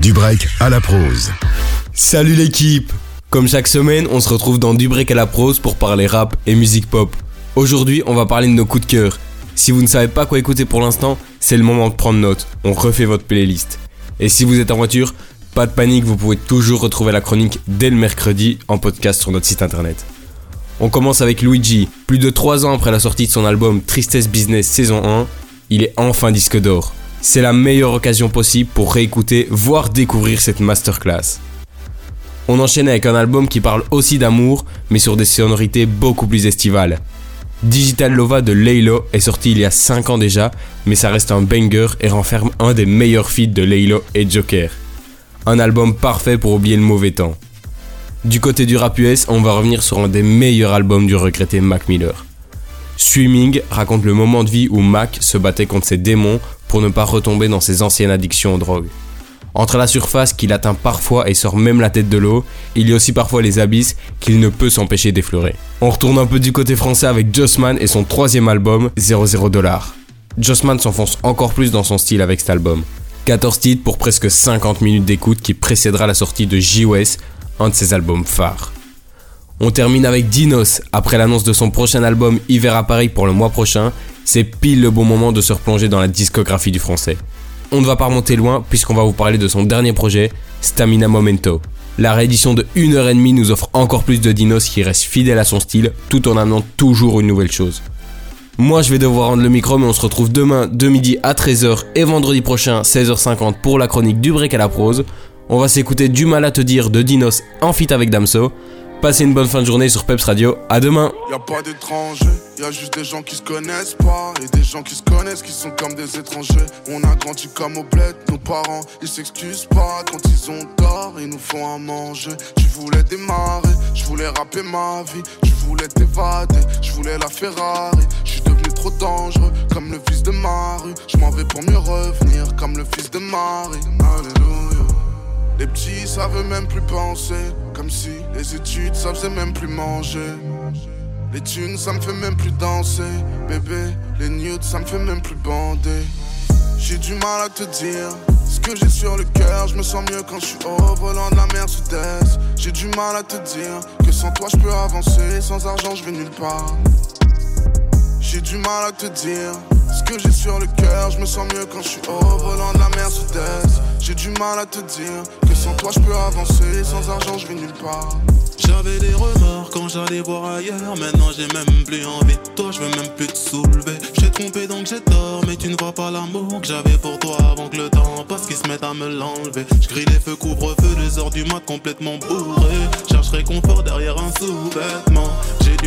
Du break à la prose. Salut l'équipe Comme chaque semaine, on se retrouve dans Du break à la prose pour parler rap et musique pop. Aujourd'hui, on va parler de nos coups de cœur. Si vous ne savez pas quoi écouter pour l'instant, c'est le moment de prendre note. On refait votre playlist. Et si vous êtes en voiture, pas de panique, vous pouvez toujours retrouver la chronique dès le mercredi en podcast sur notre site internet. On commence avec Luigi. Plus de 3 ans après la sortie de son album Tristesse Business saison 1, il est enfin disque d'or. C'est la meilleure occasion possible pour réécouter, voire découvrir cette masterclass. On enchaîne avec un album qui parle aussi d'amour, mais sur des sonorités beaucoup plus estivales. Digital Lova de Laylo est sorti il y a 5 ans déjà, mais ça reste un banger et renferme un des meilleurs feats de Laylo et Joker. Un album parfait pour oublier le mauvais temps. Du côté du rap US, on va revenir sur un des meilleurs albums du regretté Mac Miller. Swimming raconte le moment de vie où Mac se battait contre ses démons pour ne pas retomber dans ses anciennes addictions aux drogues. Entre la surface qu'il atteint parfois et sort même la tête de l'eau, il y a aussi parfois les abysses qu'il ne peut s'empêcher d'effleurer. On retourne un peu du côté français avec Jossman et son troisième album, 00 Dollars. Jossman s'enfonce encore plus dans son style avec cet album. 14 titres pour presque 50 minutes d'écoute qui précédera la sortie de J.O.S un de ses albums phares. On termine avec Dinos. Après l'annonce de son prochain album Hiver à Paris pour le mois prochain, c'est pile le bon moment de se replonger dans la discographie du français. On ne va pas remonter loin puisqu'on va vous parler de son dernier projet, Stamina Momento. La réédition de 1h30 nous offre encore plus de Dinos qui reste fidèle à son style tout en amenant toujours une nouvelle chose. Moi je vais devoir rendre le micro mais on se retrouve demain de midi à 13h et vendredi prochain 16h50 pour la chronique du break à la prose. On va s'écouter Du mal à te dire de Dinos en fit avec Damso. Passez une bonne fin de journée sur Peps Radio. À demain. Y a pas d'étrangers, y a juste des gens qui se connaissent pas et des gens qui se connaissent qui sont comme des étrangers. On a grandi comme au bled, nos parents ils s'excusent pas quand ils ont tort, ils nous font à manger. Tu voulais démarrer, je voulais rapper ma vie, tu voulais t'évader, je voulais la Ferrari. Je suis devenu trop dangereux comme le fils de Marie. Je m'en vais pour mieux revenir comme le fils de Marie. Alléluia. Les petits savent même plus penser, comme si les études ça faisait même plus manger. Les thunes ça me fait même plus danser, bébé. Les nudes ça me fait même plus bander. J'ai du mal à te dire ce que j'ai sur le cœur. Je me sens mieux quand je suis au volant de la Mercedes. J'ai du mal à te dire que sans toi je peux avancer, sans argent je vais nulle part. J'ai du mal à te dire ce que j'ai sur le cœur. Je me sens mieux quand je suis au volant de la Mercedes. J'ai du mal à te dire que sans toi je peux avancer, sans argent je vais nulle part. J'avais des remords quand j'allais voir ailleurs. Maintenant j'ai même plus envie de toi, je veux même plus te soulever. J'ai trompé donc j'ai tort, mais tu ne vois pas l'amour que j'avais pour toi avant que le temps passe qu'ils se mettent à me l'enlever. Je grille les feux couvre-feu, deux heures du mat complètement bourré. Cherche réconfort derrière un sous-vêtement.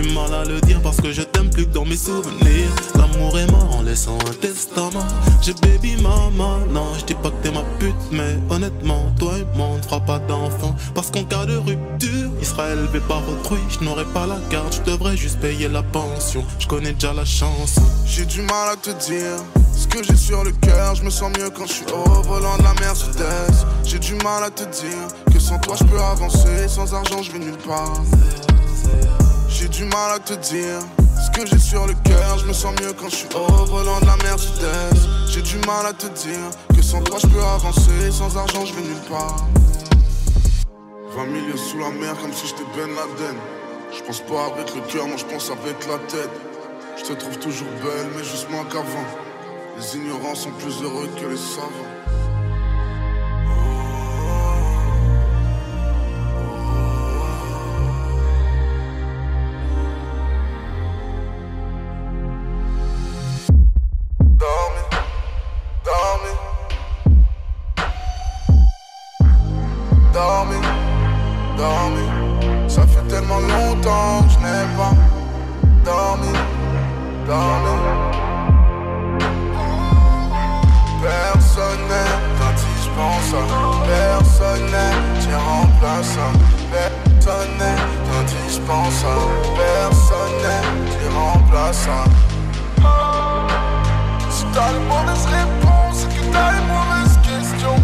J'ai du mal à le dire parce que je t'aime plus que dans mes souvenirs. L'amour est mort en laissant un testament. J'ai baby maman, non, je dis pas que t'es ma pute, mais honnêtement, toi et moi on ne fera pas d'enfant. Parce qu'en cas de rupture, il sera élevé par autrui. Je n'aurai pas la garde, je devrais juste payer la pension. Je connais déjà la chance. J'ai du mal à te dire ce que j'ai sur le cœur. Je me sens mieux quand je suis au volant de la Mercedes. J'ai du mal à te dire que sans toi je peux avancer, sans argent je vais nulle part. J'ai du mal à te dire ce que j'ai sur le cœur. Je me sens mieux quand je suis au volant de la Mercedes. J'ai du mal à te dire que sans toi je peux avancer, sans argent je vais nulle part. 20 millions sous la mer comme si j'étais Ben Laden. Je pense pas avec le cœur, moi je pense avec la tête. Je te trouve toujours belle, mais juste moins qu'avant. Les ignorants sont plus heureux que les savants. Dormi. Personne n'est quand je pense à personne n'est t'es remplaçant. Personne n'est quand je pense à personne n'est t'es remplaçant. Si t'as les mauvaises réponses que t'as les mauvaises questions.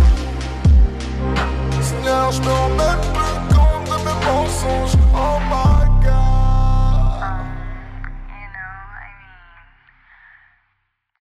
Seigneur, je me rends même plus compte de mes mensonges.